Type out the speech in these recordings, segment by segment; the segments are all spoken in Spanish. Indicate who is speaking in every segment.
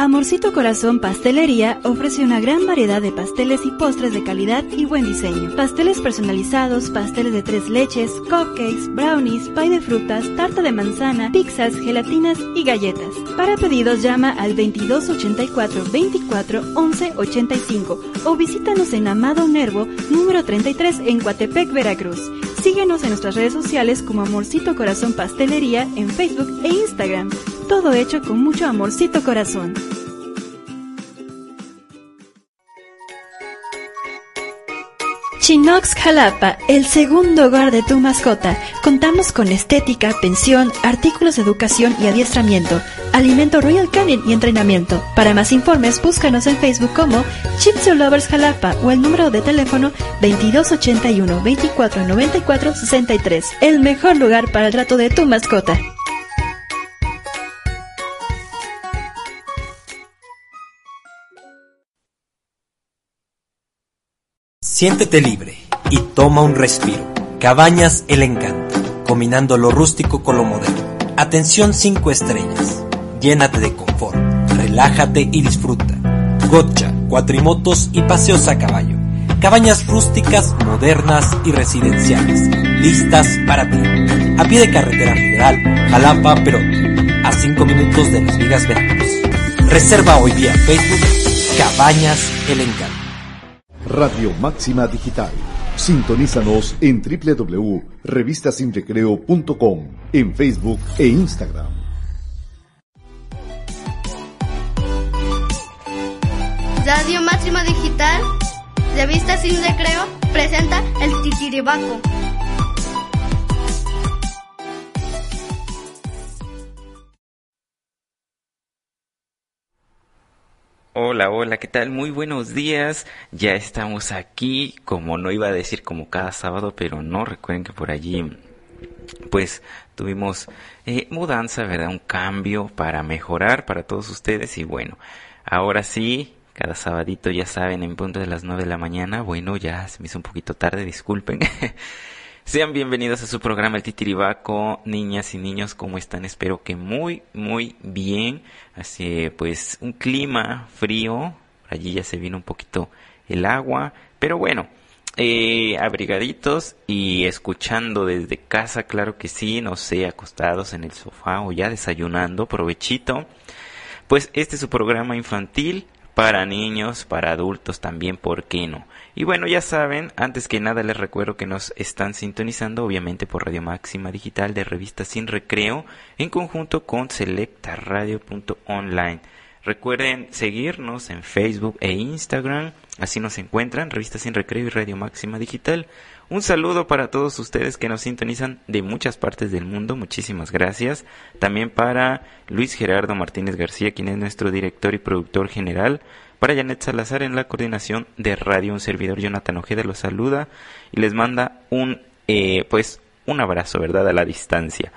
Speaker 1: Amorcito Corazón Pastelería ofrece una gran variedad de pasteles y postres de calidad y buen diseño. Pasteles personalizados, pasteles de tres leches, cupcakes, brownies, pie de frutas, tarta de manzana, pizzas, gelatinas y galletas. Para pedidos llama al 2284 24 11 85 o visítanos en Amado Nervo, número 33 en Coatepec, Veracruz. Síguenos en nuestras redes sociales como Amorcito Corazón Pastelería en Facebook e Instagram. Todo hecho con mucho amorcito corazón. Chinox Jalapa, el segundo hogar de tu mascota. Contamos con estética, pensión, artículos de educación y adiestramiento, alimento Royal Canin y entrenamiento. Para más informes, búscanos en Facebook como Chipsy Lovers Jalapa o el número de teléfono 2281 2494 63. El mejor lugar para el trato de tu mascota.
Speaker 2: Siéntete libre y toma un respiro. Cabañas El Encanto, combinando lo rústico con lo moderno. Atención 5 estrellas. Llénate de confort, relájate y disfruta. Gotcha, cuatrimotos y paseos a caballo. Cabañas rústicas, modernas y residenciales, listas para ti. A pie de carretera federal, Jalapa, Perón, a 5 minutos de las Vigas Veracruz. Reserva hoy vía Facebook Cabañas El Encanto.
Speaker 3: Radio Máxima Digital. Sintonízanos en www.revistasinrecreo.com, en Facebook e Instagram.
Speaker 4: Radio Máxima Digital, Revista Sin Recreo, presenta El Titiribaco.
Speaker 5: Hola, hola, ¿qué tal? Muy buenos días. Ya estamos aquí, como no iba a decir como cada sábado, pero no, recuerden que por allí pues tuvimos eh, mudanza, ¿verdad? Un cambio para mejorar para todos ustedes y bueno, ahora sí, cada sabadito ya saben, en punto de las nueve de la mañana, bueno, ya se me hizo un poquito tarde, disculpen. Sean bienvenidos a su programa El Titiribaco, niñas y niños, ¿cómo están? Espero que muy, muy bien. Así, pues, un clima frío, allí ya se vino un poquito el agua, pero bueno, eh, abrigaditos y escuchando desde casa, claro que sí, no sé, acostados en el sofá o ya desayunando, provechito. Pues este es su programa infantil para niños, para adultos también, ¿por qué no? Y bueno, ya saben, antes que nada les recuerdo que nos están sintonizando obviamente por Radio Máxima Digital de Revista Sin Recreo en conjunto con selectaradio.online. Recuerden seguirnos en Facebook e Instagram, así nos encuentran, Revista Sin Recreo y Radio Máxima Digital. Un saludo para todos ustedes que nos sintonizan de muchas partes del mundo, muchísimas gracias. También para Luis Gerardo Martínez García, quien es nuestro director y productor general para Janet Salazar en la coordinación de radio, un servidor Jonathan Ojeda los saluda y les manda un, eh, pues, un abrazo, ¿verdad? A la distancia.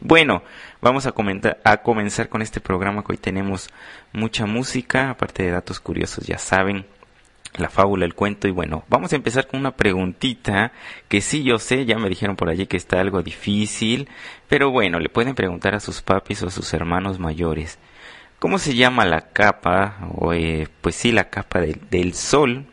Speaker 5: Bueno, vamos a, comentar, a comenzar con este programa que hoy tenemos mucha música, aparte de datos curiosos, ya saben, la fábula, el cuento y bueno, vamos a empezar con una preguntita que sí yo sé, ya me dijeron por allí que está algo difícil, pero bueno, le pueden preguntar a sus papis o a sus hermanos mayores. ¿Cómo se llama la capa? O, eh, pues sí, la capa del sol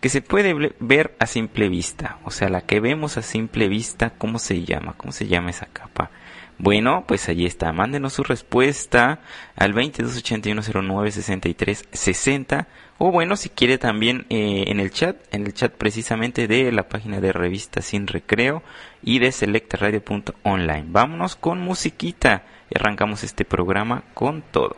Speaker 5: que se puede ver a simple vista. O sea, la que vemos a simple vista, ¿cómo se llama? ¿Cómo se llama esa capa? Bueno, pues allí está. Mándenos su respuesta al 2281096360 o bueno, si quiere también eh, en el chat, en el chat precisamente de la página de Revista Sin Recreo y de selectradio.online. Vámonos con musiquita y arrancamos este programa con todo.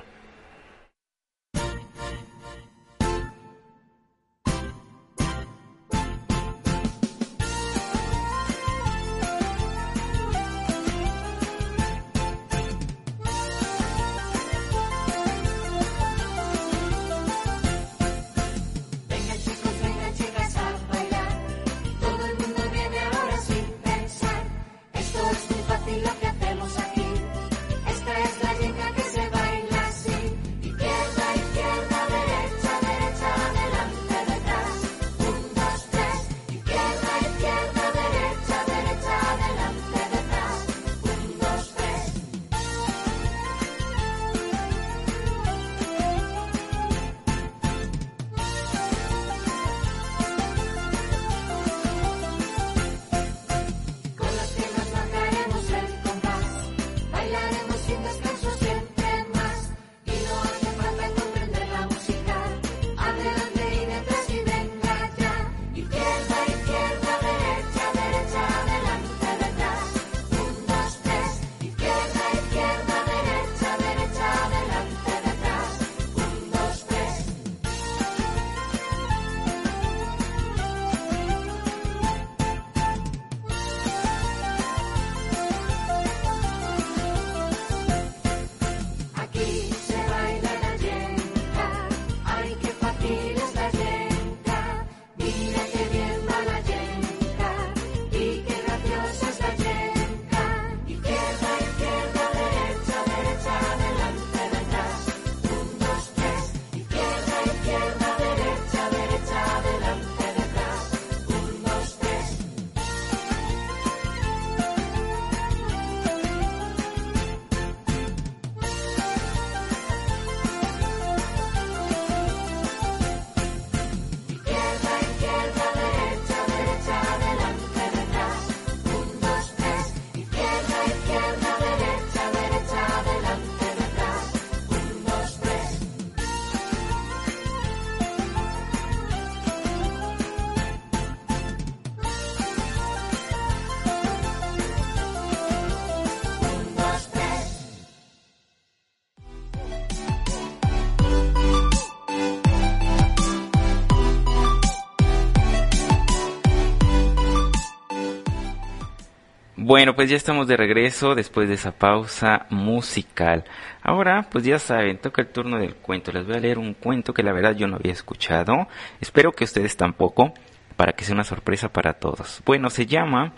Speaker 5: Bueno, pues ya estamos de regreso después de esa pausa musical. Ahora, pues ya saben, toca el turno del cuento. Les voy a leer un cuento que la verdad yo no había escuchado. Espero que ustedes tampoco, para que sea una sorpresa para todos. Bueno, se llama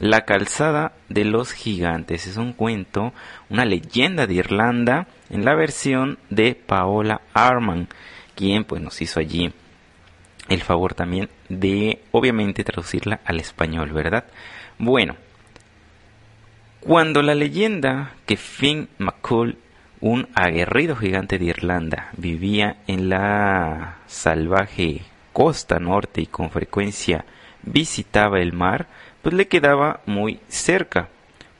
Speaker 5: La calzada de los gigantes. Es un cuento, una leyenda de Irlanda en la versión de Paola Arman, quien pues nos hizo allí el favor también de obviamente traducirla al español, ¿verdad? Bueno, cuando la leyenda que Finn McCool, un aguerrido gigante de Irlanda, vivía en la salvaje costa norte y con frecuencia visitaba el mar, pues le quedaba muy cerca.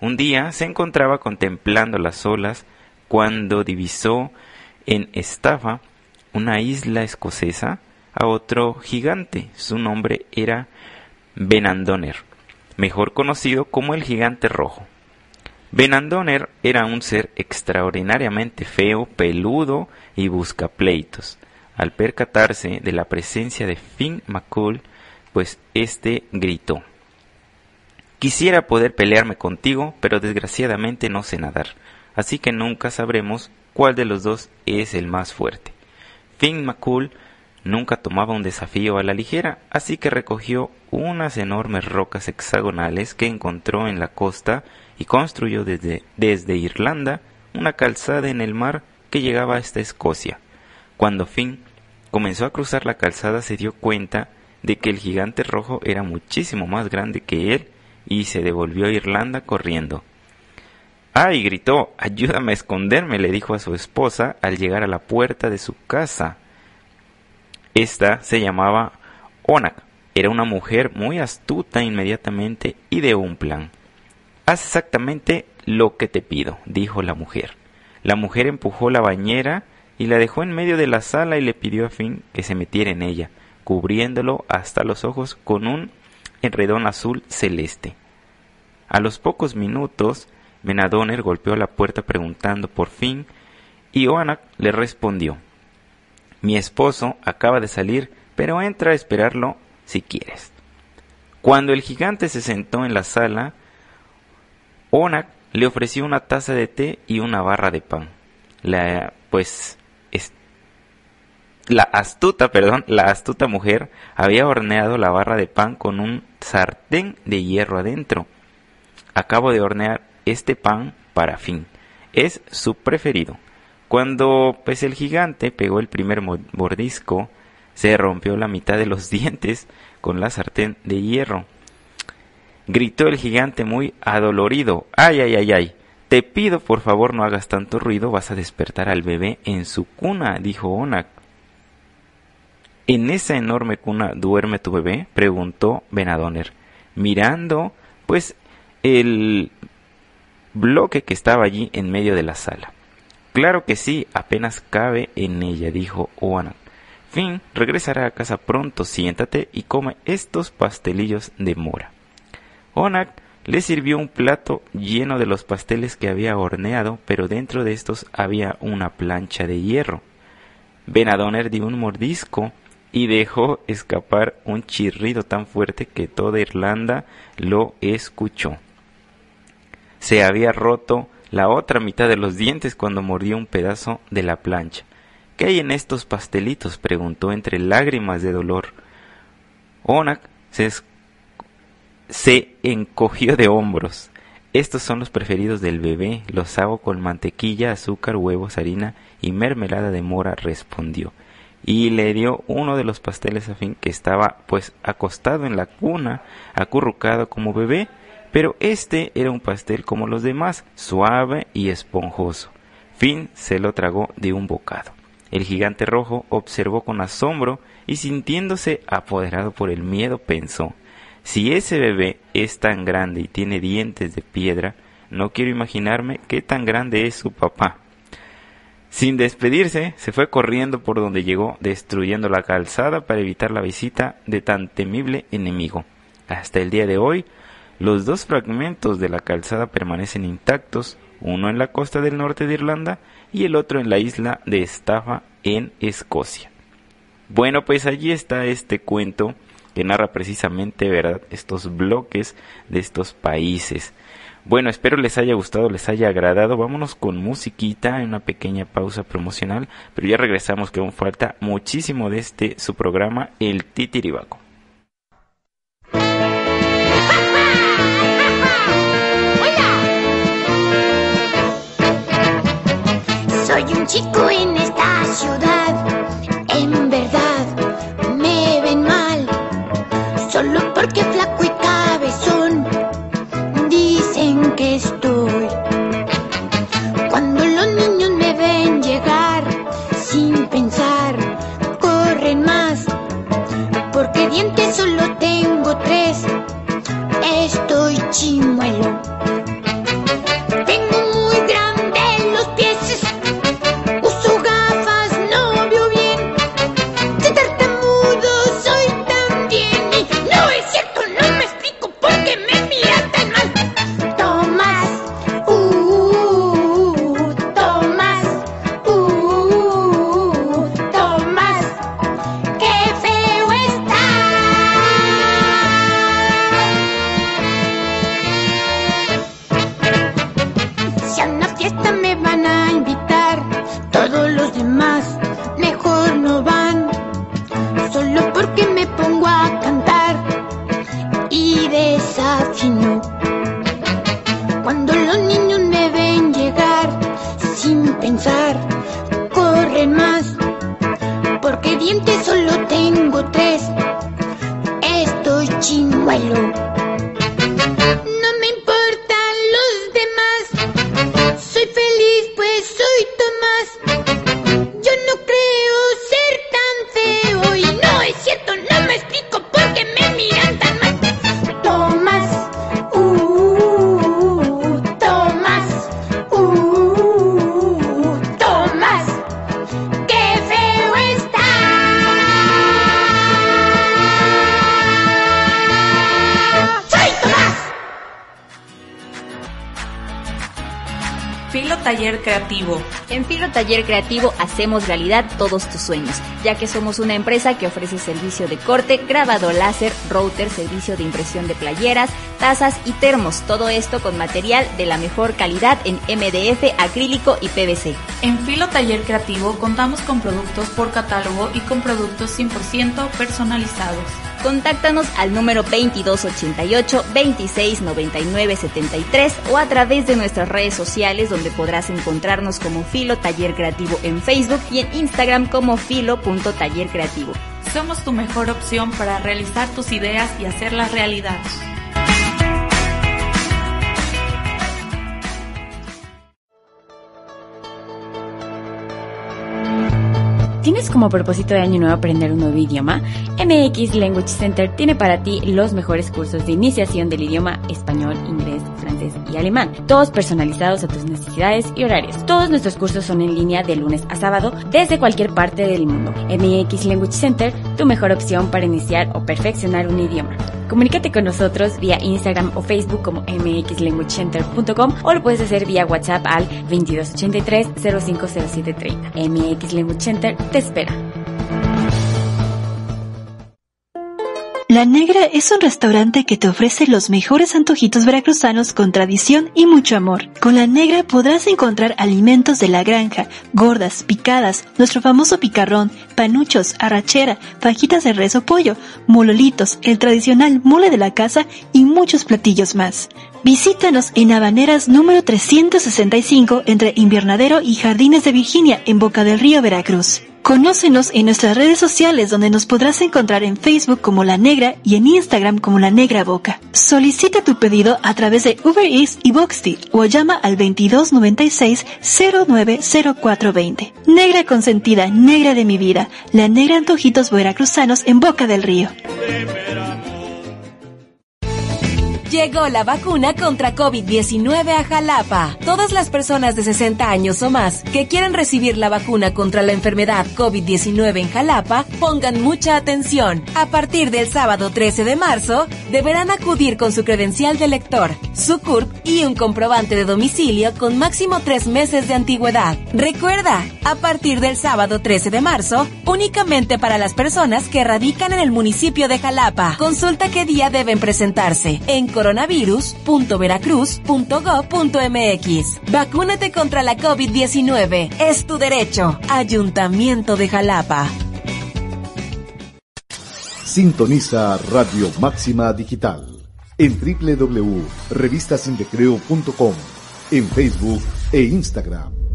Speaker 5: Un día se encontraba contemplando las olas cuando divisó en Estafa, una isla escocesa, a otro gigante. Su nombre era Benandoner, mejor conocido como el gigante rojo. Benandoner era un ser extraordinariamente feo, peludo y buscapleitos. Al percatarse de la presencia de Finn McCool, pues éste gritó. Quisiera poder pelearme contigo, pero desgraciadamente no sé nadar, así que nunca sabremos cuál de los dos es el más fuerte. Finn McCool nunca tomaba un desafío a la ligera, así que recogió unas enormes rocas hexagonales que encontró en la costa y construyó desde, desde Irlanda una calzada en el mar que llegaba hasta Escocia. Cuando Finn comenzó a cruzar la calzada se dio cuenta de que el gigante rojo era muchísimo más grande que él y se devolvió a Irlanda corriendo. ¡Ay! gritó. Ayúdame a esconderme, le dijo a su esposa al llegar a la puerta de su casa. Esta se llamaba Onak. Era una mujer muy astuta inmediatamente y de un plan. Haz exactamente lo que te pido, dijo la mujer. La mujer empujó la bañera y la dejó en medio de la sala y le pidió a Finn que se metiera en ella, cubriéndolo hasta los ojos con un enredón azul celeste. A los pocos minutos, Menadoner golpeó la puerta preguntando por Finn y Oanak le respondió Mi esposo acaba de salir, pero entra a esperarlo si quieres. Cuando el gigante se sentó en la sala, Onak le ofreció una taza de té y una barra de pan. La, pues, la astuta, perdón, la astuta mujer había horneado la barra de pan con un sartén de hierro adentro. Acabo de hornear este pan para fin. Es su preferido. Cuando pues el gigante pegó el primer mordisco, se rompió la mitad de los dientes con la sartén de hierro gritó el gigante muy adolorido. ¡Ay, ay, ay, ay! Te pido por favor no hagas tanto ruido, vas a despertar al bebé en su cuna, dijo Onak. ¿En esa enorme cuna duerme tu bebé? preguntó Benadoner, mirando, pues, el bloque que estaba allí en medio de la sala. Claro que sí, apenas cabe en ella, dijo Onak. Fin, regresará a casa pronto, siéntate y come estos pastelillos de mora. Onak le sirvió un plato lleno de los pasteles que había horneado, pero dentro de estos había una plancha de hierro. Benadoner dio un mordisco y dejó escapar un chirrido tan fuerte que toda Irlanda lo escuchó. Se había roto la otra mitad de los dientes cuando mordió un pedazo de la plancha. ¿Qué hay en estos pastelitos? preguntó entre lágrimas de dolor. Onak se se encogió de hombros. Estos son los preferidos del bebé, los hago con mantequilla, azúcar, huevos, harina y mermelada de mora, respondió. Y le dio uno de los pasteles a Fin que estaba pues acostado en la cuna, acurrucado como bebé, pero este era un pastel como los demás, suave y esponjoso. Fin se lo tragó de un bocado. El gigante rojo observó con asombro y sintiéndose apoderado por el miedo pensó si ese bebé es tan grande y tiene dientes de piedra, no quiero imaginarme qué tan grande es su papá. Sin despedirse, se fue corriendo por donde llegó, destruyendo la calzada para evitar la visita de tan temible enemigo. Hasta el día de hoy, los dos fragmentos de la calzada permanecen intactos, uno en la costa del norte de Irlanda y el otro en la isla de Estafa en Escocia. Bueno, pues allí está este cuento que narra precisamente ¿verdad? estos bloques de estos países. Bueno, espero les haya gustado, les haya agradado. Vámonos con musiquita en una pequeña pausa promocional, pero ya regresamos que aún falta muchísimo de este su programa El Titiribaco.
Speaker 6: Soy un chico en esta ciudad, solo tengo tres, estoy chimuelo.
Speaker 7: En Filo Taller Creativo hacemos realidad todos tus sueños, ya que somos una empresa que ofrece servicio de corte, grabado láser, router, servicio de impresión de playeras, tazas y termos. Todo esto con material de la mejor calidad en MDF, acrílico y PVC.
Speaker 8: En Filo Taller Creativo contamos con productos por catálogo y con productos 100% personalizados.
Speaker 7: Contáctanos al número 2288 2699 73 o a través de nuestras redes sociales donde podrás encontrarnos como Filo Taller Creativo en Facebook y en Instagram como filo.tallercreativo.
Speaker 8: Somos tu mejor opción para realizar tus ideas y hacerlas realidad.
Speaker 9: ¿Tienes como propósito de año nuevo aprender un nuevo idioma? MX Language Center tiene para ti los mejores cursos de iniciación del idioma español, inglés, francés y alemán, todos personalizados a tus necesidades y horarios. Todos nuestros cursos son en línea de lunes a sábado desde cualquier parte del mundo. MX Language Center, tu mejor opción para iniciar o perfeccionar un idioma. Comunícate con nosotros vía Instagram o Facebook como mxlanguagecenter.com o lo puedes hacer vía WhatsApp al 2283 050730. MX Language Center espera.
Speaker 10: La Negra es un restaurante que te ofrece los mejores antojitos veracruzanos con tradición y mucho amor. Con La Negra podrás encontrar alimentos de la granja, gordas, picadas, nuestro famoso picarrón, panuchos, arrachera, fajitas de res o pollo, mololitos, el tradicional mole de la casa y muchos platillos más. Visítanos en Habaneras número 365 entre Invernadero y Jardines de Virginia en Boca del Río, Veracruz. Conócenos en nuestras redes sociales donde nos podrás encontrar en Facebook como La Negra y en Instagram como La Negra Boca. Solicita tu pedido a través de Uber Eats y Boxty o llama al 2296 090420. Negra consentida, negra de mi vida, La Negra Antojitos Veracruzanos en Boca del Río.
Speaker 11: Llegó la vacuna contra COVID-19 a Jalapa. Todas las personas de 60 años o más que quieran recibir la vacuna contra la enfermedad COVID-19 en Jalapa, pongan mucha atención. A partir del sábado 13 de marzo, deberán acudir con su credencial de lector, su CURP y un comprobante de domicilio con máximo tres meses de antigüedad. Recuerda, a partir del sábado 13 de marzo, únicamente para las personas que radican en el municipio de Jalapa. Consulta qué día deben presentarse. En coronavirus.veracruz.gov.mx. Vacúnate contra la COVID-19. Es tu derecho. Ayuntamiento de Jalapa.
Speaker 3: Sintoniza Radio Máxima Digital en www.revistasindecreo.com, en Facebook e Instagram.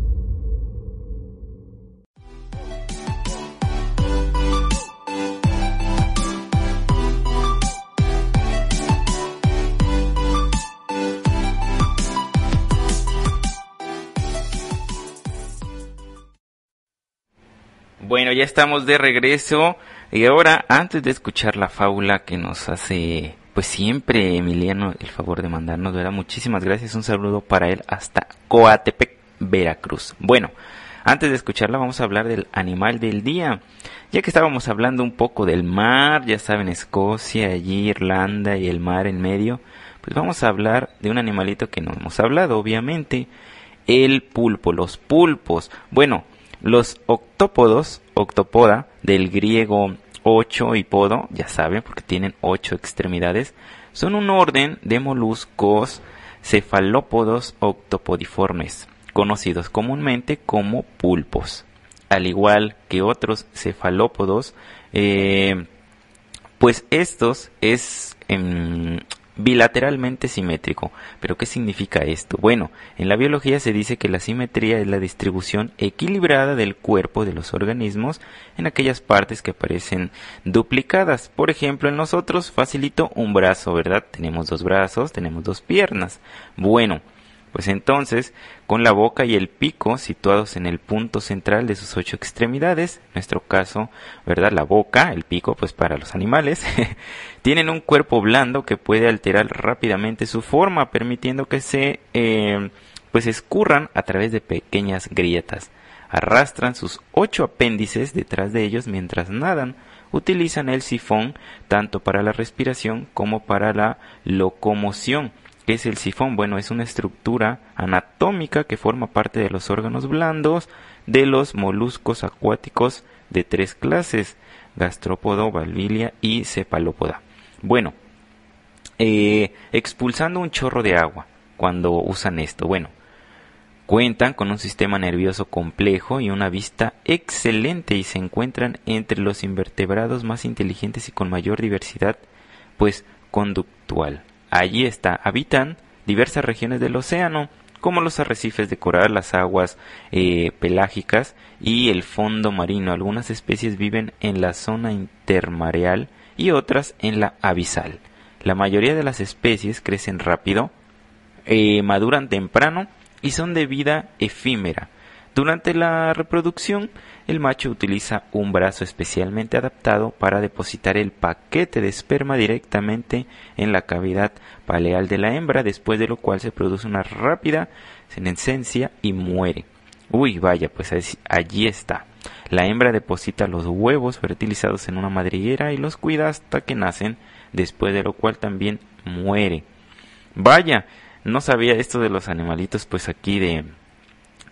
Speaker 5: Bueno, ya estamos de regreso y ahora antes de escuchar la fábula que nos hace pues siempre Emiliano el favor de mandarnos, ¿verdad? Muchísimas gracias, un saludo para él hasta Coatepec, Veracruz. Bueno, antes de escucharla vamos a hablar del animal del día. Ya que estábamos hablando un poco del mar, ya saben, Escocia, allí Irlanda y el mar en medio, pues vamos a hablar de un animalito que no hemos hablado, obviamente, el pulpo, los pulpos. Bueno, los octópodos, octopoda, del griego ocho y podo, ya saben, porque tienen ocho extremidades, son un orden de moluscos cefalópodos octopodiformes, conocidos comúnmente como pulpos. Al igual que otros cefalópodos, eh, pues estos es en bilateralmente simétrico. ¿Pero qué significa esto? Bueno, en la biología se dice que la simetría es la distribución equilibrada del cuerpo de los organismos en aquellas partes que aparecen duplicadas. Por ejemplo, en nosotros facilito un brazo, ¿verdad? Tenemos dos brazos, tenemos dos piernas. Bueno, pues entonces, con la boca y el pico situados en el punto central de sus ocho extremidades, en nuestro caso, ¿verdad? La boca, el pico, pues para los animales, tienen un cuerpo blando que puede alterar rápidamente su forma, permitiendo que se, eh, pues escurran a través de pequeñas grietas. Arrastran sus ocho apéndices detrás de ellos mientras nadan. Utilizan el sifón tanto para la respiración como para la locomoción ¿Qué es el sifón? Bueno, es una estructura anatómica que forma parte de los órganos blandos de los moluscos acuáticos de tres clases, gastrópodo, valvilia y cefalópoda. Bueno, eh, expulsando un chorro de agua cuando usan esto. Bueno, cuentan con un sistema nervioso complejo y una vista excelente y se encuentran entre los invertebrados más inteligentes y con mayor diversidad, pues conductual. Allí está, habitan diversas regiones del océano, como los arrecifes de coral, las aguas eh, pelágicas y el fondo marino. Algunas especies viven en la zona intermareal y otras en la abisal. La mayoría de las especies crecen rápido, eh, maduran temprano y son de vida efímera. Durante la reproducción, el macho utiliza un brazo especialmente adaptado para depositar el paquete de esperma directamente en la cavidad paleal de la hembra, después de lo cual se produce una rápida senescencia y muere. Uy, vaya, pues allí está. La hembra deposita los huevos fertilizados en una madriguera y los cuida hasta que nacen, después de lo cual también muere. Vaya, no sabía esto de los animalitos pues aquí de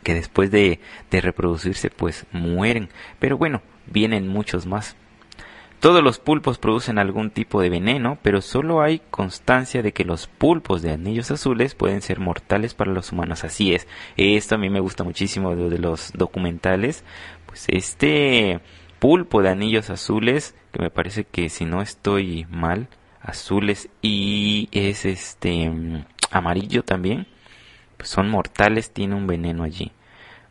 Speaker 5: que después de, de reproducirse pues mueren. Pero bueno, vienen muchos más. Todos los pulpos producen algún tipo de veneno, pero solo hay constancia de que los pulpos de anillos azules pueden ser mortales para los humanos. Así es. Esto a mí me gusta muchísimo de, los documentales. Pues este pulpo de anillos azules, que me parece que si no estoy mal, azules y es este amarillo también pues son mortales, tiene un veneno allí.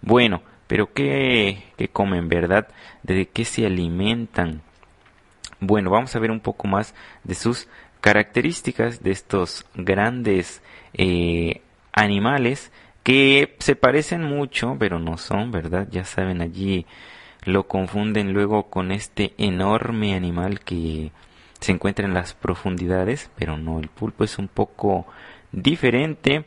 Speaker 5: Bueno, pero ¿qué, qué comen, verdad? ¿De qué se alimentan? Bueno, vamos a ver un poco más de sus características de estos grandes eh, animales que se parecen mucho, pero no son, ¿verdad? Ya saben, allí lo confunden luego con este enorme animal que se encuentra en las profundidades, pero no, el pulpo es un poco diferente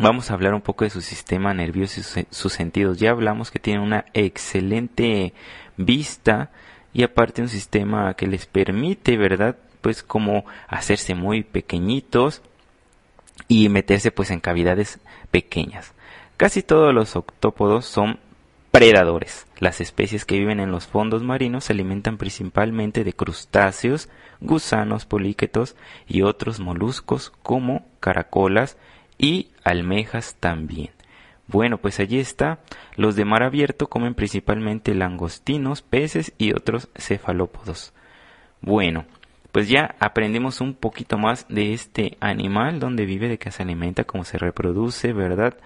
Speaker 5: Vamos a hablar un poco de su sistema nervioso y sus, sentidos. Ya hablamos que tiene una excelente vista y aparte un sistema que les permite, ¿verdad? Pues como hacerse muy pequeñitos y meterse pues en cavidades pequeñas. Casi todos los octópodos son predadores. Las especies que viven en los fondos marinos se alimentan principalmente de crustáceos, gusanos, poliquetos y otros moluscos como caracolas y almejas también. Bueno, pues allí está. Los de mar abierto comen principalmente langostinos, peces y otros cefalópodos. Bueno, pues ya aprendimos un poquito más de este animal, dónde vive, de qué se alimenta, cómo se reproduce, ¿verdad?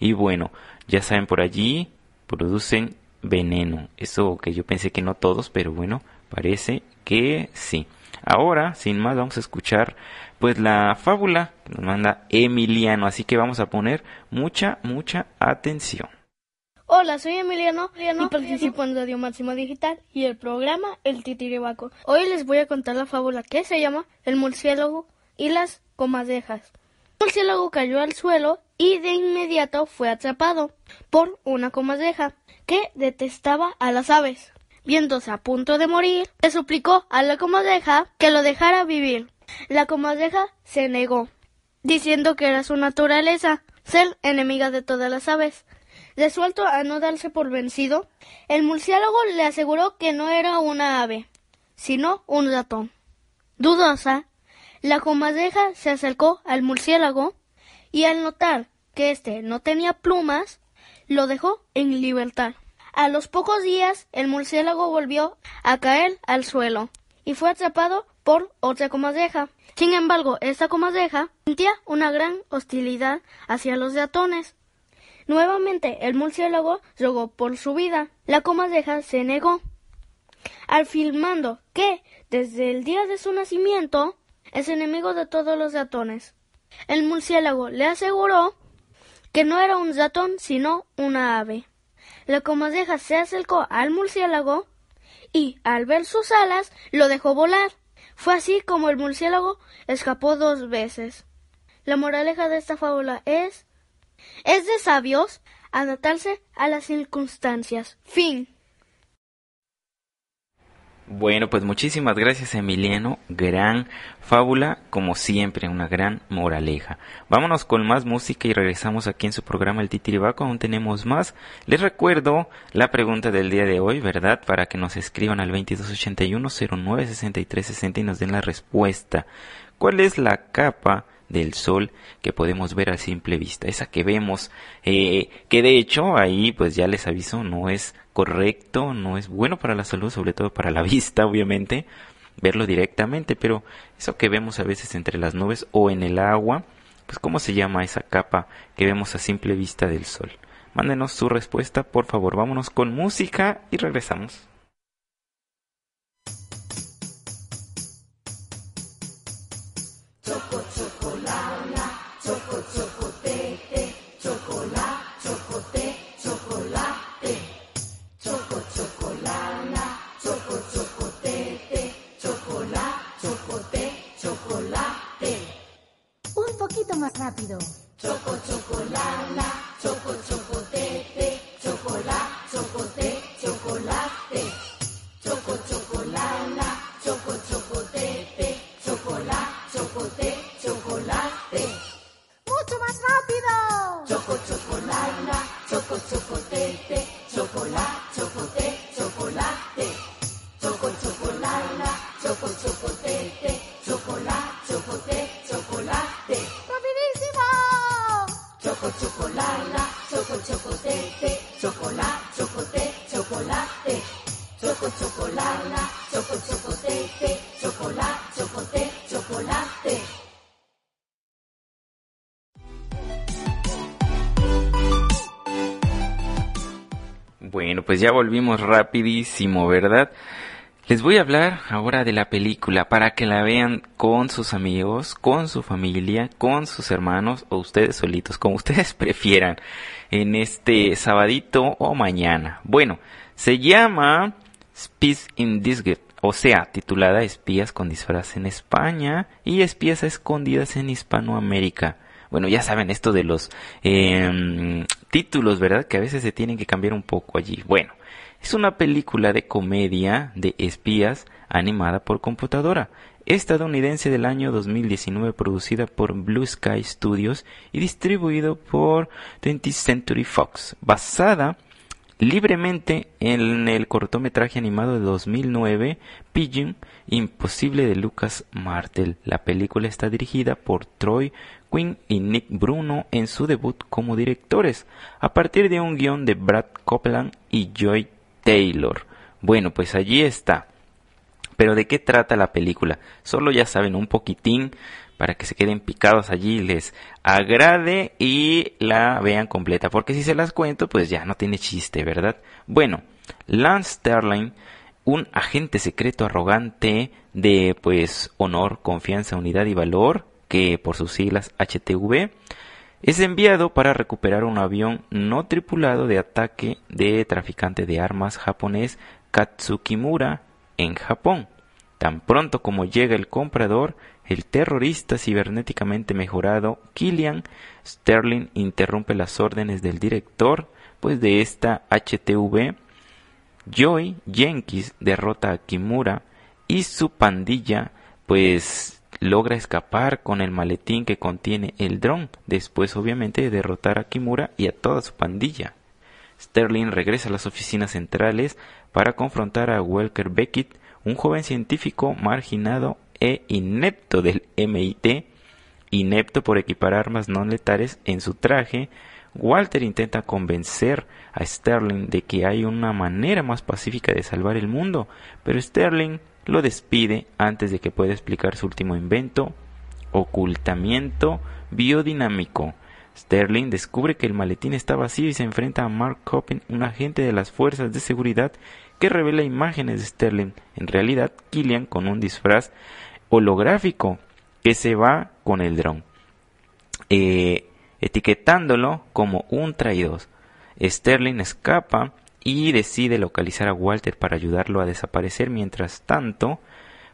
Speaker 5: Y bueno, ya saben por allí, producen veneno. Eso que yo pensé que no todos, pero bueno, parece que sí. Ahora, sin más, vamos a escuchar pues la fábula que nos manda Emiliano, así que vamos a poner mucha, mucha atención.
Speaker 12: Hola, soy Emiliano y participo en Radio Máximo Digital y el programa El Titiribaco. Hoy les voy a contar la fábula que se llama El murciélago y las comadejas. El murciélago cayó al suelo y de inmediato fue atrapado por una comadeja que detestaba a las aves. Viéndose a punto de morir, le suplicó a la comadeja que lo dejara vivir. La comadreja se negó, diciendo que era su naturaleza ser enemiga de todas las aves. Resuelto a no darse por vencido, el murciélago le aseguró que no era una ave, sino un ratón. Dudosa, la comadreja se acercó al murciélago y al notar que éste no tenía plumas, lo dejó en libertad. A los pocos días el murciélago volvió a caer al suelo y fue atrapado por otra comadreja. Sin embargo, esta comadreja sentía una gran hostilidad hacia los ratones. Nuevamente el murciélago rogó por su vida. La comadreja se negó, afirmando que desde el día de su nacimiento es enemigo de todos los ratones. El murciélago le aseguró que no era un ratón sino una ave. La comadreja se acercó al murciélago y, al ver sus alas, lo dejó volar. Fue así como el murciélago escapó dos veces. La moraleja de esta fábula es es de sabios adaptarse a las circunstancias. Fin.
Speaker 5: Bueno, pues muchísimas gracias Emiliano, gran fábula, como siempre, una gran moraleja. Vámonos con más música y regresamos aquí en su programa El Titiribaco, aún tenemos más. Les recuerdo la pregunta del día de hoy, ¿verdad? Para que nos escriban al 2281-096360 y nos den la respuesta. ¿Cuál es la capa del sol que podemos ver a simple vista? Esa que vemos, eh, que de hecho ahí pues ya les aviso, no es correcto, no es bueno para la salud, sobre todo para la vista, obviamente, verlo directamente, pero eso que vemos a veces entre las nubes o en el agua, pues cómo se llama esa capa que vemos a simple vista del sol. Mándenos su respuesta, por favor. Vámonos con música y regresamos.
Speaker 6: Más rápido. Choco, chocolala, choco, chocotete, chocolate, chocote, chocolate. Choco, chocolala, choco, chocotete, chocolate, chocote, chocolate.
Speaker 5: Pues ya volvimos rapidísimo, ¿verdad? Les voy a hablar ahora de la película para que la vean con sus amigos, con su familia, con sus hermanos o ustedes solitos, como ustedes prefieran, en este sabadito o mañana. Bueno, se llama Spies in Disguise, o sea, titulada Espías con disfraz en España y Espías escondidas en Hispanoamérica. Bueno, ya saben esto de los eh, títulos, ¿verdad? Que a veces se tienen que cambiar un poco allí. Bueno, es una película de comedia de espías animada por computadora, estadounidense del año 2019 producida por Blue Sky Studios y distribuido por 20th Century Fox, basada libremente en el cortometraje animado de 2009 Pigeon Imposible de Lucas Martel. La película está dirigida por Troy Quinn y Nick Bruno en su debut como directores, a partir de un guion de Brad Copeland y Joy Taylor. Bueno, pues allí está. Pero ¿de qué trata la película? Solo ya saben un poquitín para que se queden picados allí, les agrade y la vean completa, porque si se las cuento, pues ya no tiene chiste, ¿verdad? Bueno, Lance Sterling, un agente secreto arrogante de pues honor, confianza, unidad y valor, que por sus siglas HTV, es enviado para recuperar un avión no tripulado de ataque de traficante de armas japonés Katsukimura en Japón. Tan pronto como llega el comprador, el terrorista cibernéticamente mejorado Killian Sterling interrumpe las órdenes del director, pues de esta HTV, Joy Jenkins derrota a Kimura y su pandilla pues logra escapar con el maletín que contiene el dron, después obviamente de derrotar a Kimura y a toda su pandilla. Sterling regresa a las oficinas centrales para confrontar a Welker Beckett, un joven científico marginado e inepto del MIT, inepto por equipar armas no letales en su traje, Walter intenta convencer a Sterling de que hay una manera más pacífica de salvar el mundo, pero Sterling lo despide antes de que pueda explicar su último invento, ocultamiento biodinámico. Sterling descubre que el maletín está vacío y se enfrenta a Mark Coppen, un agente de las fuerzas de seguridad que revela imágenes de Sterling. En realidad, Killian con un disfraz holográfico que se va con el dron, eh, etiquetándolo como un traidor. Sterling escapa y decide localizar a Walter para ayudarlo a desaparecer. Mientras tanto,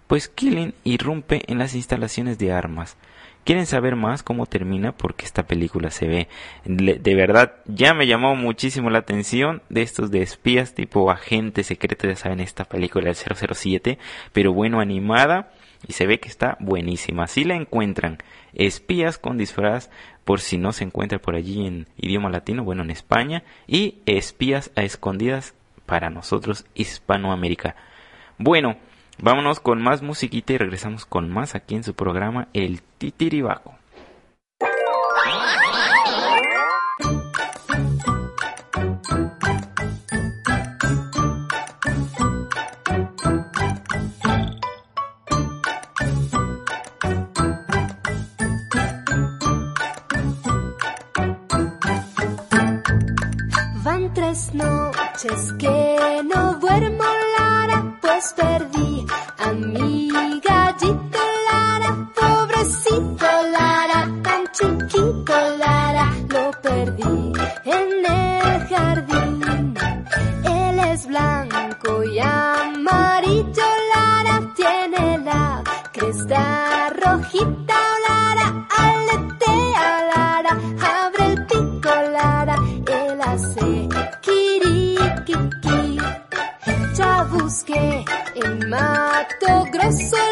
Speaker 5: pues Killing irrumpe en las instalaciones de armas. ¿Quieren saber más cómo termina? Porque esta película se ve. De verdad, ya me llamó muchísimo la atención de estos de espías tipo agente secreto, ya saben, esta película del 007, pero bueno, animada y se ve que está buenísima. Si la encuentran, espías con disfraz, por si no se encuentra por allí en idioma latino, bueno, en España, y espías a escondidas para nosotros Hispanoamérica. Bueno, vámonos con más musiquita y regresamos con más aquí en su programa El Titiribaco.
Speaker 13: noches que no duermo, Lara, pues perdí pobrecito, Lara, tan chiquito, Lara, lo perdí en el jardín. Él es blanco y amarillo, Lara, tiene la cresta rojita, Lara, aletea, Lara, abre el pico, Lara, él hace busqué en Mato Grosso,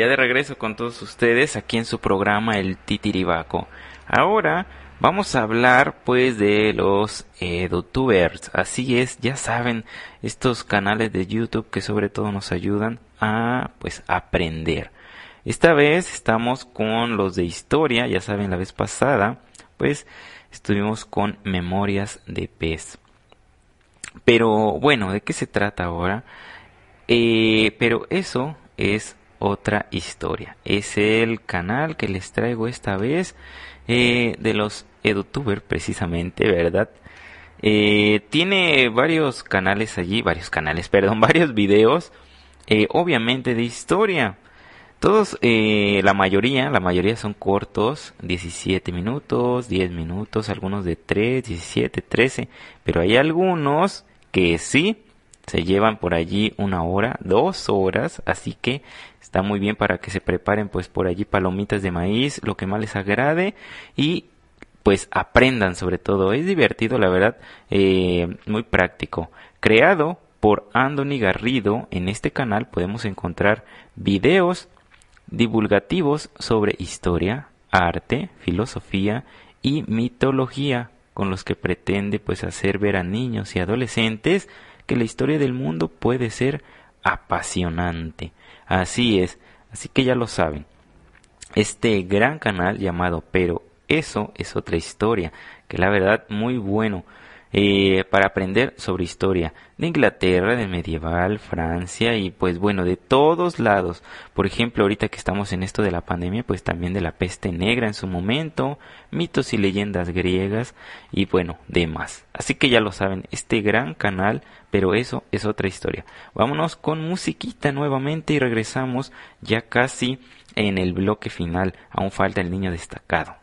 Speaker 5: ya de regreso con todos ustedes aquí en su programa El Titiribaco. Ahora vamos a hablar pues de los edutubers. Así es, ya saben, estos canales de YouTube que sobre todo nos ayudan a pues aprender. Esta vez estamos con los de historia, ya saben, la vez pasada pues estuvimos con Memorias de Pez. Pero bueno, ¿de qué se trata ahora? Eh, pero eso es otra historia. Es el canal que les traigo esta vez eh, de los EduTuber precisamente, ¿verdad? Eh, tiene varios canales allí, varios canales, perdón, varios videos, eh, obviamente de historia. Todos, la mayoría, la mayoría son cortos, 17 minutos, 10 minutos, algunos de 3, 17, 13, pero hay algunos que sí se llevan por allí una hora, dos horas, así que está muy bien para que se preparen pues por allí palomitas de maíz, lo que más les agrade y pues aprendan sobre todo. Es divertido, la verdad, eh, muy práctico. Creado por Andoni Garrido, en este canal podemos encontrar videos divulgativos sobre historia, arte, filosofía y mitología, con los que pretende pues hacer ver a niños y adolescentes que la historia del mundo puede ser apasionante. Así es, así que ya lo saben. Este gran canal llamado Pero eso es otra historia, que la verdad muy bueno eh, para aprender sobre historia de Inglaterra, de medieval, Francia y pues bueno, de todos lados. Por ejemplo, ahorita que estamos en esto de la pandemia, pues también de la peste negra en su momento, mitos y leyendas griegas y bueno, demás. Así que ya lo saben, este gran canal, pero eso es otra historia. Vámonos con musiquita nuevamente y regresamos ya casi en el bloque final. Aún falta el niño destacado.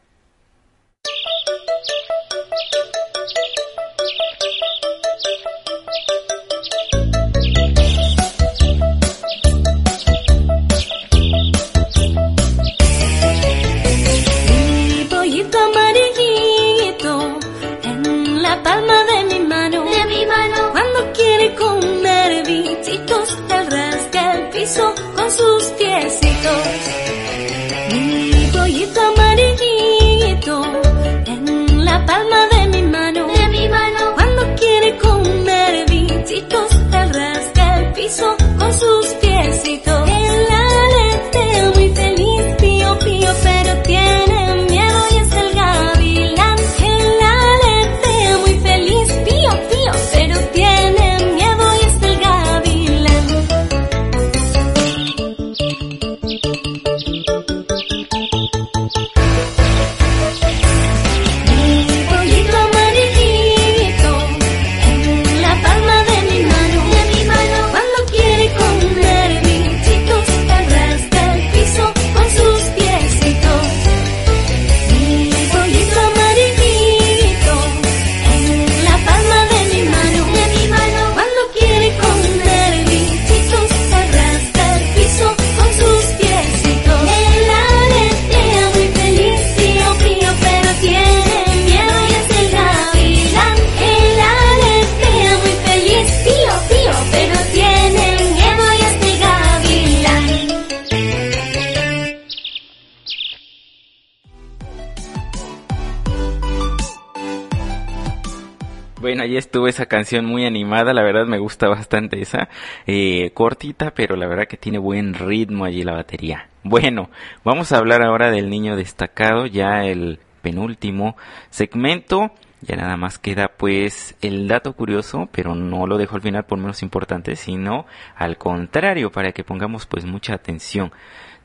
Speaker 5: Estuvo esa canción muy animada, la verdad me gusta bastante esa, eh, cortita, pero la verdad que tiene buen ritmo allí la batería. Bueno, vamos a hablar ahora del niño destacado, ya el penúltimo segmento, ya nada más queda pues el dato curioso, pero no lo dejo al final por menos importante, sino al contrario, para que pongamos pues mucha atención,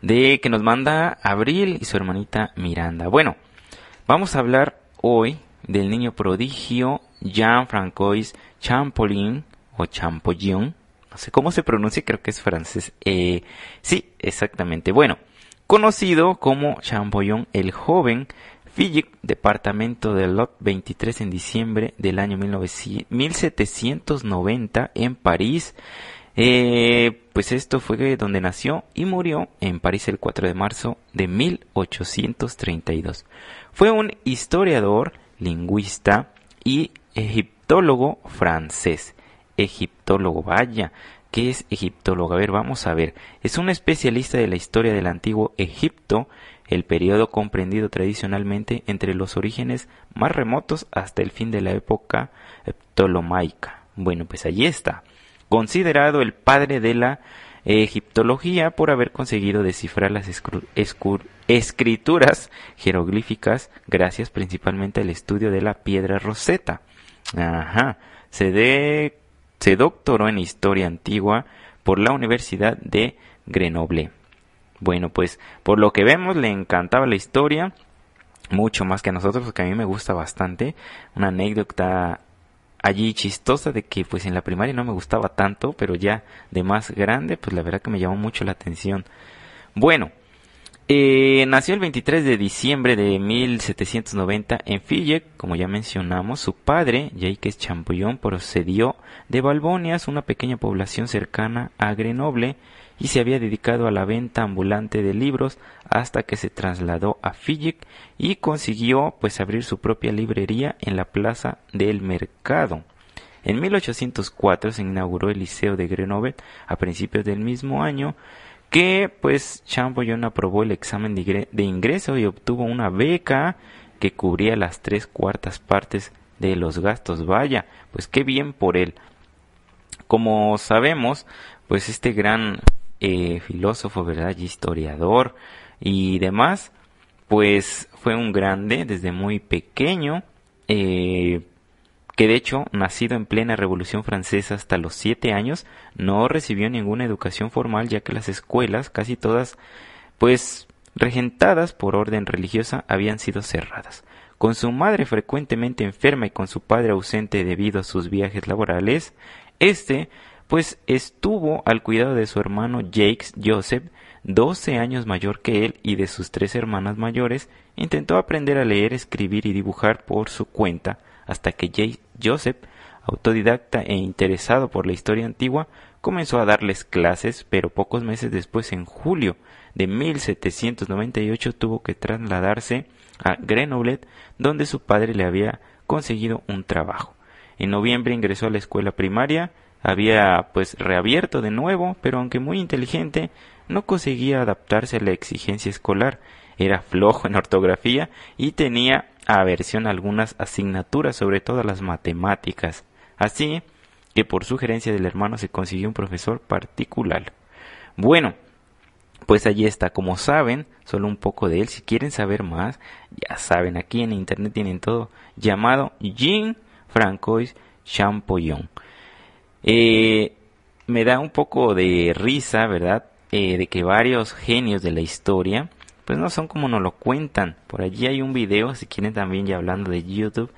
Speaker 5: de que nos manda Abril y su hermanita Miranda. Bueno, vamos a hablar hoy del niño prodigio Jean-Francois Champollion o Champollion. No sé cómo se pronuncia, creo que es francés. Eh, sí, exactamente. Bueno, conocido como Champollion el joven, Philippe, departamento de Lot 23 en diciembre del año 1900 1790 en París. Eh, pues esto fue donde nació y murió en París el 4 de marzo de 1832. Fue un historiador, lingüista y egiptólogo francés. Egiptólogo, vaya, ¿Qué es egiptólogo? A ver, vamos a ver. Es un especialista de la historia del antiguo Egipto, el periodo comprendido tradicionalmente entre los orígenes más remotos hasta el fin de la época ptolomaica. Bueno, pues allí está. Considerado el padre de la egiptología por haber conseguido descifrar las escrituras jeroglíficas gracias principalmente al estudio de la piedra roseta. Ajá. Se de se doctoró en Historia Antigua por la Universidad de Grenoble. Bueno, pues por lo que vemos le encantaba la historia, mucho más que a nosotros, porque a mí me gusta bastante. Una anécdota allí chistosa de que pues en la primaria no me gustaba tanto, pero ya de más grande, pues la verdad que me llamó mucho la atención. Bueno, eh, nació el 23 de diciembre de 1790 en Fille, como ya mencionamos. Su padre, Jacques Champollion, procedió de Balbonias, una pequeña población cercana a Grenoble, y se había dedicado a la venta ambulante de libros hasta que se trasladó a Fille y consiguió pues abrir su propia librería en la plaza del mercado. En 1804 se inauguró el Liceo de Grenoble a principios del mismo año que pues Champollion aprobó el examen de ingreso y obtuvo una beca que cubría las tres cuartas partes de los gastos. Vaya, pues qué bien por él. Como sabemos, pues este gran eh, filósofo, ¿verdad? Y historiador y demás, pues fue un grande desde muy pequeño. Eh, que de hecho, nacido en plena Revolución Francesa hasta los siete años, no recibió ninguna educación formal ya que las escuelas, casi todas, pues regentadas por orden religiosa, habían sido cerradas. Con su madre frecuentemente enferma y con su padre ausente debido a sus viajes laborales, este, pues estuvo al cuidado de su hermano Jacques Joseph, doce años mayor que él y de sus tres hermanas mayores, intentó aprender a leer, escribir y dibujar por su cuenta, hasta que J. Joseph, autodidacta e interesado por la historia antigua, comenzó a darles clases, pero pocos meses después, en julio de 1798, tuvo que trasladarse a Grenoble, donde su padre le había conseguido un trabajo. En noviembre ingresó a la escuela primaria, había pues reabierto de nuevo, pero aunque muy inteligente, no conseguía adaptarse a la exigencia escolar, era flojo en ortografía y tenía aversión a algunas asignaturas, sobre todo las matemáticas. Así que por sugerencia del hermano se consiguió un profesor particular. Bueno, pues allí está. Como saben, solo un poco de él. Si quieren saber más, ya saben, aquí en internet tienen todo. Llamado Jean Francois Champollion. Eh, me da un poco de risa, ¿verdad? Eh, de que varios genios de la historia pues no son como nos lo cuentan. Por allí hay un video, si quieren también ya hablando de YouTube,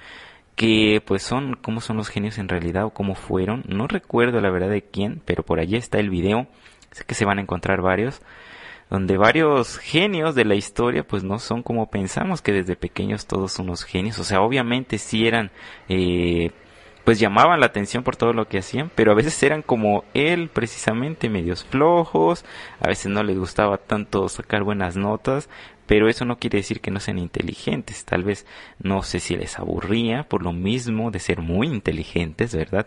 Speaker 5: que pues son cómo son los genios en realidad o cómo fueron. No recuerdo la verdad de quién, pero por allí está el video. Sé que se van a encontrar varios donde varios genios de la historia pues no son como pensamos que desde pequeños todos unos genios o sea obviamente sí eran eh, pues llamaban la atención por todo lo que hacían, pero a veces eran como él precisamente medios flojos, a veces no les gustaba tanto sacar buenas notas, pero eso no quiere decir que no sean inteligentes, tal vez no sé si les aburría por lo mismo de ser muy inteligentes, ¿verdad?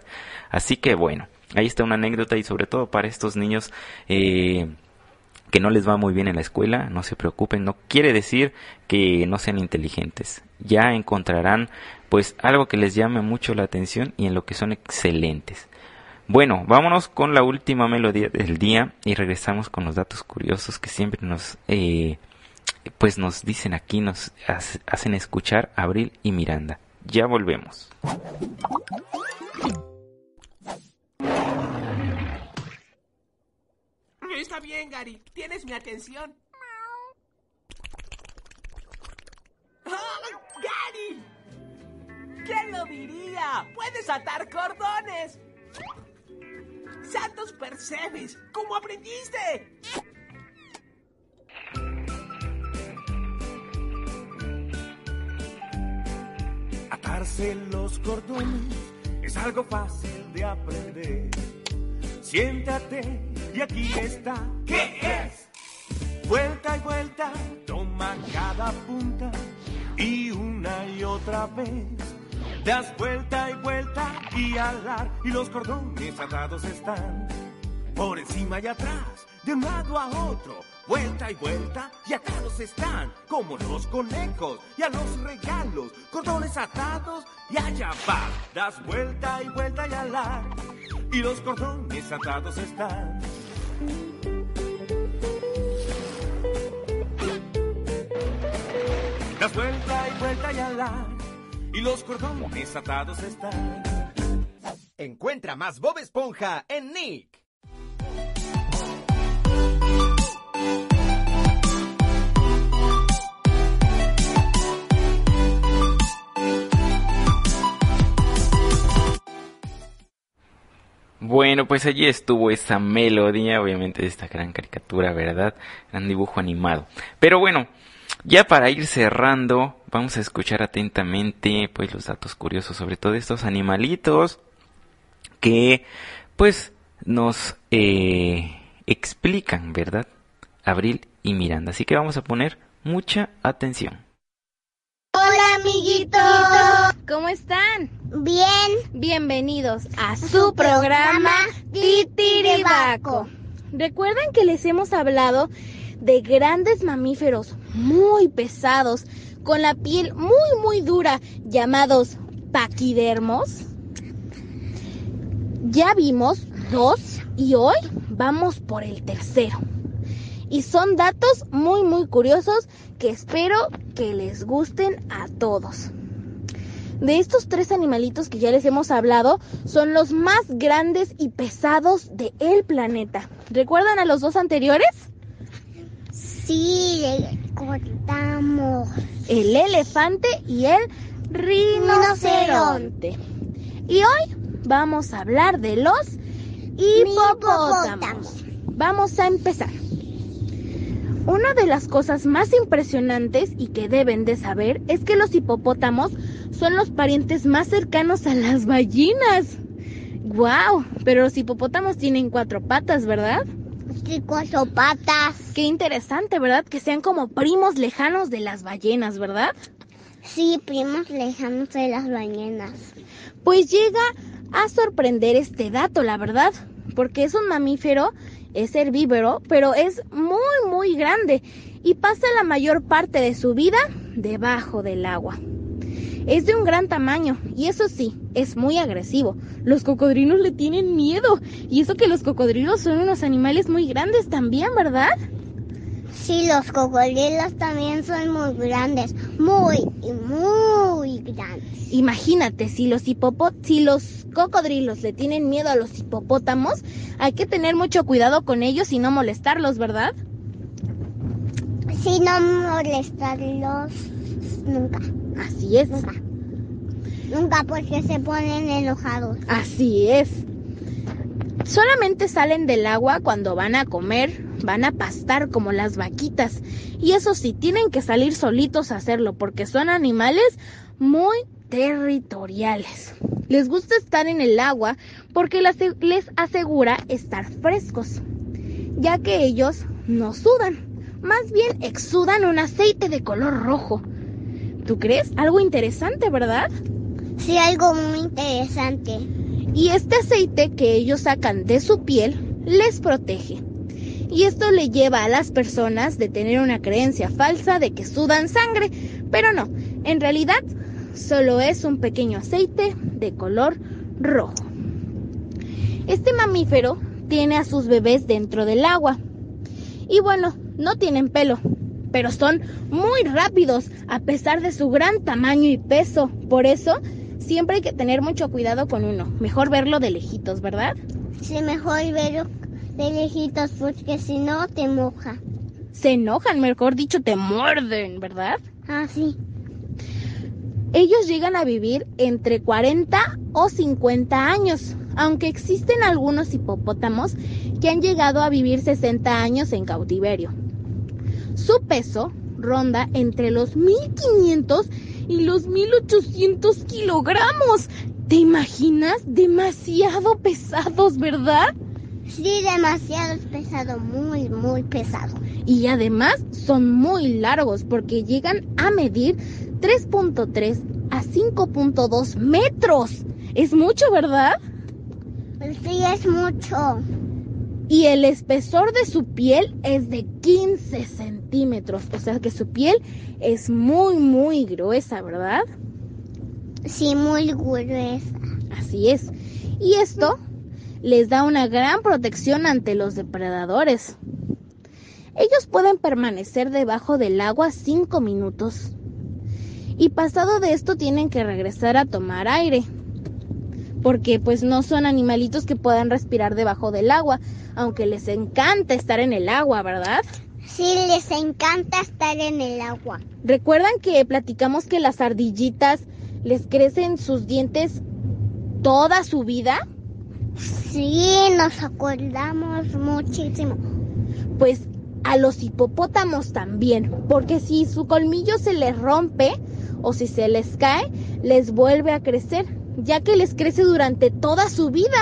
Speaker 5: Así que bueno, ahí está una anécdota y sobre todo para estos niños eh, que no les va muy bien en la escuela, no se preocupen, no quiere decir que no sean inteligentes. Ya encontrarán pues algo que les llame mucho la atención y en lo que son excelentes. Bueno, vámonos con la última melodía del día y regresamos con los datos curiosos que siempre nos eh, pues nos dicen aquí, nos hacen escuchar Abril y Miranda. Ya volvemos.
Speaker 14: Está bien, Gary. Tienes mi atención. ¡Ah, ¡Gary! ¿Quién lo diría? ¡Puedes atar cordones! ¡Santos percebes! ¿Cómo aprendiste?
Speaker 15: Atarse los cordones es algo fácil de aprender. Siéntate y aquí está. ¿Qué es? Vuelta y vuelta, toma cada punta y una y otra vez. Das vuelta y vuelta y alar y los cordones atados están. por encima y atrás, de un lado a otro, vuelta y vuelta, y atados están, como los conejos, y a los regalos, cordones atados, y allá va, das vuelta y vuelta y ala, y los cordones atados están. Das vuelta y vuelta y ala, y los cordones atados están.
Speaker 16: Encuentra más Bob Esponja en Nick.
Speaker 5: Bueno, pues allí estuvo esa melodía, obviamente de esta gran caricatura, ¿verdad? Gran dibujo animado. Pero bueno, ya para ir cerrando, vamos a escuchar atentamente pues los datos curiosos sobre todo estos animalitos que pues nos eh, explican, ¿verdad? Abril y Miranda. Así que vamos a poner mucha atención.
Speaker 17: Hola amiguitos.
Speaker 18: ¿Cómo están?
Speaker 17: Bien.
Speaker 18: Bienvenidos a su programa Titiribaco. ¿Recuerdan que les hemos hablado de grandes mamíferos muy pesados con la piel muy muy dura llamados paquidermos? Ya vimos dos y hoy vamos por el tercero. Y son datos muy muy curiosos que espero que les gusten a todos. De estos tres animalitos que ya les hemos hablado, son los más grandes y pesados del el planeta. ¿Recuerdan a los dos anteriores?
Speaker 17: Sí, recordamos.
Speaker 18: El elefante y el rinoceronte. Y hoy vamos a hablar de los hipopótamos. Vamos a empezar. Una de las cosas más impresionantes y que deben de saber es que los hipopótamos son los parientes más cercanos a las ballenas. ¡Wow! Pero los hipopótamos tienen cuatro patas, ¿verdad?
Speaker 17: Sí, cuatro patas.
Speaker 18: Qué interesante, ¿verdad? Que sean como primos lejanos de las ballenas, ¿verdad?
Speaker 17: Sí, primos lejanos de las ballenas.
Speaker 18: Pues llega a sorprender este dato, la verdad, porque es un mamífero, es herbívoro, pero es muy, muy grande y pasa la mayor parte de su vida debajo del agua. Es de un gran tamaño y eso sí, es muy agresivo. Los cocodrilos le tienen miedo y eso que los cocodrilos son unos animales muy grandes también, ¿verdad?
Speaker 17: Sí, los cocodrilos también son muy grandes, muy y muy grandes.
Speaker 18: Imagínate, si los hipopó si los cocodrilos le tienen miedo a los hipopótamos, hay que tener mucho cuidado con ellos y no molestarlos, ¿verdad?
Speaker 17: Sí, no molestarlos nunca.
Speaker 18: Así es.
Speaker 17: Nunca. Nunca porque se ponen enojados.
Speaker 18: Así es. Solamente salen del agua cuando van a comer, van a pastar como las vaquitas. Y eso sí, tienen que salir solitos a hacerlo porque son animales muy territoriales. Les gusta estar en el agua porque les asegura estar frescos, ya que ellos no sudan, más bien exudan un aceite de color rojo. ¿Tú crees? Algo interesante, ¿verdad?
Speaker 17: Sí, algo muy interesante.
Speaker 18: Y este aceite que ellos sacan de su piel les protege. Y esto le lleva a las personas de tener una creencia falsa de que sudan sangre, pero no, en realidad solo es un pequeño aceite de color rojo. Este mamífero tiene a sus bebés dentro del agua. Y bueno, no tienen pelo, pero son muy rápidos a pesar de su gran tamaño y peso. Por eso, siempre hay que tener mucho cuidado con uno. Mejor verlo de lejitos, ¿verdad?
Speaker 17: Sí, mejor verlo de lejitos porque si no te moja.
Speaker 18: Se enojan, mejor dicho, te muerden, ¿verdad?
Speaker 17: Ah, sí.
Speaker 18: Ellos llegan a vivir entre 40 o 50 años, aunque existen algunos hipopótamos que han llegado a vivir 60 años en cautiverio. Su peso ronda entre los 1500 y los 1800 kilogramos. ¿Te imaginas? Demasiado pesados, ¿verdad?
Speaker 17: Sí, demasiado pesado, muy, muy pesado.
Speaker 18: Y además son muy largos porque llegan a medir 3.3 a 5.2 metros. Es mucho, ¿verdad?
Speaker 17: Sí, es mucho.
Speaker 18: Y el espesor de su piel es de 15 centímetros. O sea que su piel es muy, muy gruesa, ¿verdad?
Speaker 17: Sí, muy gruesa.
Speaker 18: Así es. Y esto les da una gran protección ante los depredadores. Ellos pueden permanecer debajo del agua 5 minutos. Y pasado de esto tienen que regresar a tomar aire. Porque pues no son animalitos que puedan respirar debajo del agua, aunque les encanta estar en el agua, ¿verdad?
Speaker 17: Sí, les encanta estar en el agua.
Speaker 18: ¿Recuerdan que platicamos que las ardillitas les crecen sus dientes toda su vida?
Speaker 17: Sí, nos acordamos muchísimo.
Speaker 18: Pues a los hipopótamos también, porque si su colmillo se les rompe o si se les cae, les vuelve a crecer, ya que les crece durante toda su vida.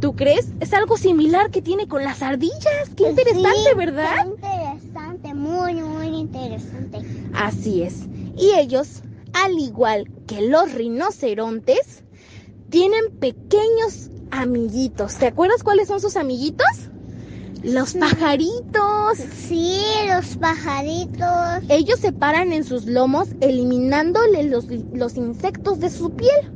Speaker 18: ¿Tú crees? Es algo similar que tiene con las ardillas. Qué interesante,
Speaker 17: Sí,
Speaker 18: ¿verdad?
Speaker 17: interesante, muy, muy interesante.
Speaker 18: Así es. Y ellos, al igual que los rinocerontes, tienen pequeños amiguitos. ¿Te acuerdas cuáles son sus amiguitos? Los pajaritos.
Speaker 17: Sí, los pajaritos.
Speaker 18: Ellos se paran en sus lomos eliminándole los, los insectos de su piel.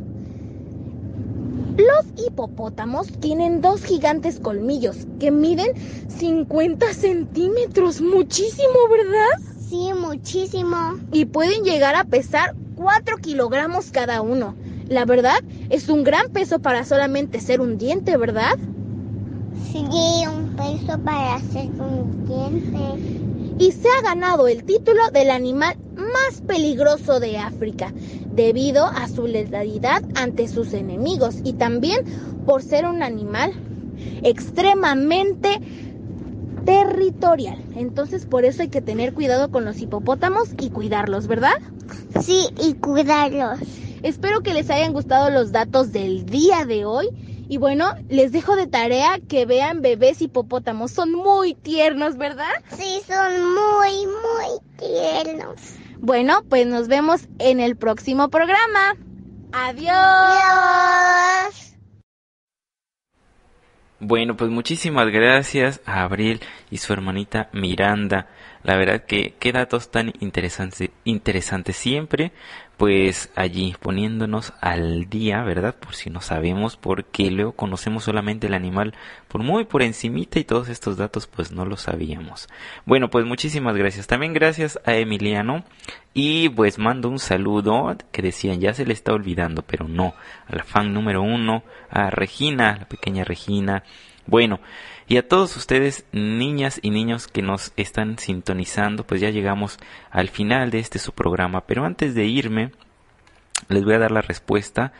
Speaker 18: Los hipopótamos tienen dos gigantes colmillos que miden 50 centímetros. Muchísimo, ¿verdad?
Speaker 17: Sí, muchísimo.
Speaker 18: Y pueden llegar a pesar 4 kilogramos cada uno. La verdad, es un gran peso para solamente ser un diente, ¿verdad?
Speaker 17: Sí, un peso para hacer un diente.
Speaker 18: y se ha ganado el título del animal más peligroso de África, debido a su letalidad ante sus enemigos y también por ser un animal extremadamente territorial. Entonces por eso hay que tener cuidado con los hipopótamos y cuidarlos, ¿verdad?
Speaker 17: Sí, y cuidarlos.
Speaker 18: Espero que les hayan gustado los datos del día de hoy. Y bueno, les dejo de tarea que vean bebés hipopótamos. Son muy tiernos, ¿verdad?
Speaker 17: Sí, son muy, muy tiernos.
Speaker 18: Bueno, pues nos vemos en el próximo programa. Adiós.
Speaker 17: Adiós.
Speaker 5: Bueno, pues muchísimas gracias a Abril y su hermanita Miranda. La verdad que qué datos tan interesantes, interesantes siempre, pues allí poniéndonos al día, ¿verdad? Por si no sabemos, porque luego conocemos solamente el animal por muy por encimita y todos estos datos pues no lo sabíamos. Bueno, pues muchísimas gracias. También gracias a Emiliano y pues mando un saludo que decían ya se le está olvidando, pero no, a la fan número uno, a Regina, la pequeña Regina. Bueno, y a todos ustedes, niñas y niños que nos están sintonizando, pues ya llegamos al final de este su programa. Pero antes de irme, les voy a dar la respuesta.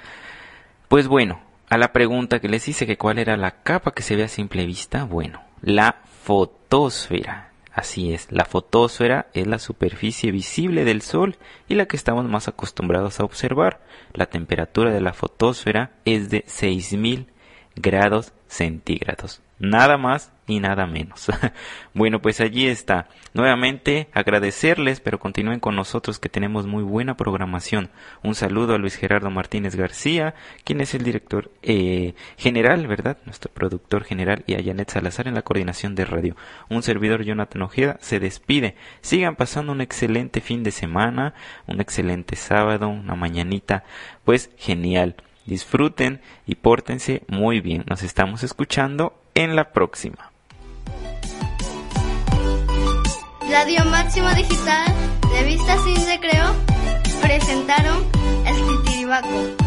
Speaker 5: Pues bueno, a la pregunta que les hice que cuál era la capa que se ve a simple vista, bueno, la fotosfera. Así es, la fotosfera es la superficie visible del Sol y la que estamos más acostumbrados a observar. La temperatura de la fotosfera es de 6000 grados centígrados. Nada más y nada menos. bueno, pues allí está. Nuevamente agradecerles, pero continúen con nosotros que tenemos muy buena programación. Un saludo a Luis Gerardo Martínez García, quien es el director eh, general, ¿verdad? Nuestro productor general y a Janet Salazar en la coordinación de radio. Un servidor Jonathan Ojeda se despide. Sigan pasando un excelente fin de semana, un excelente sábado, una mañanita, pues genial. Disfruten y pórtense muy bien. Nos estamos escuchando en la próxima.
Speaker 12: Radio Máximo Digital, Revista Sin Recreo, presentaron El Titiribaco.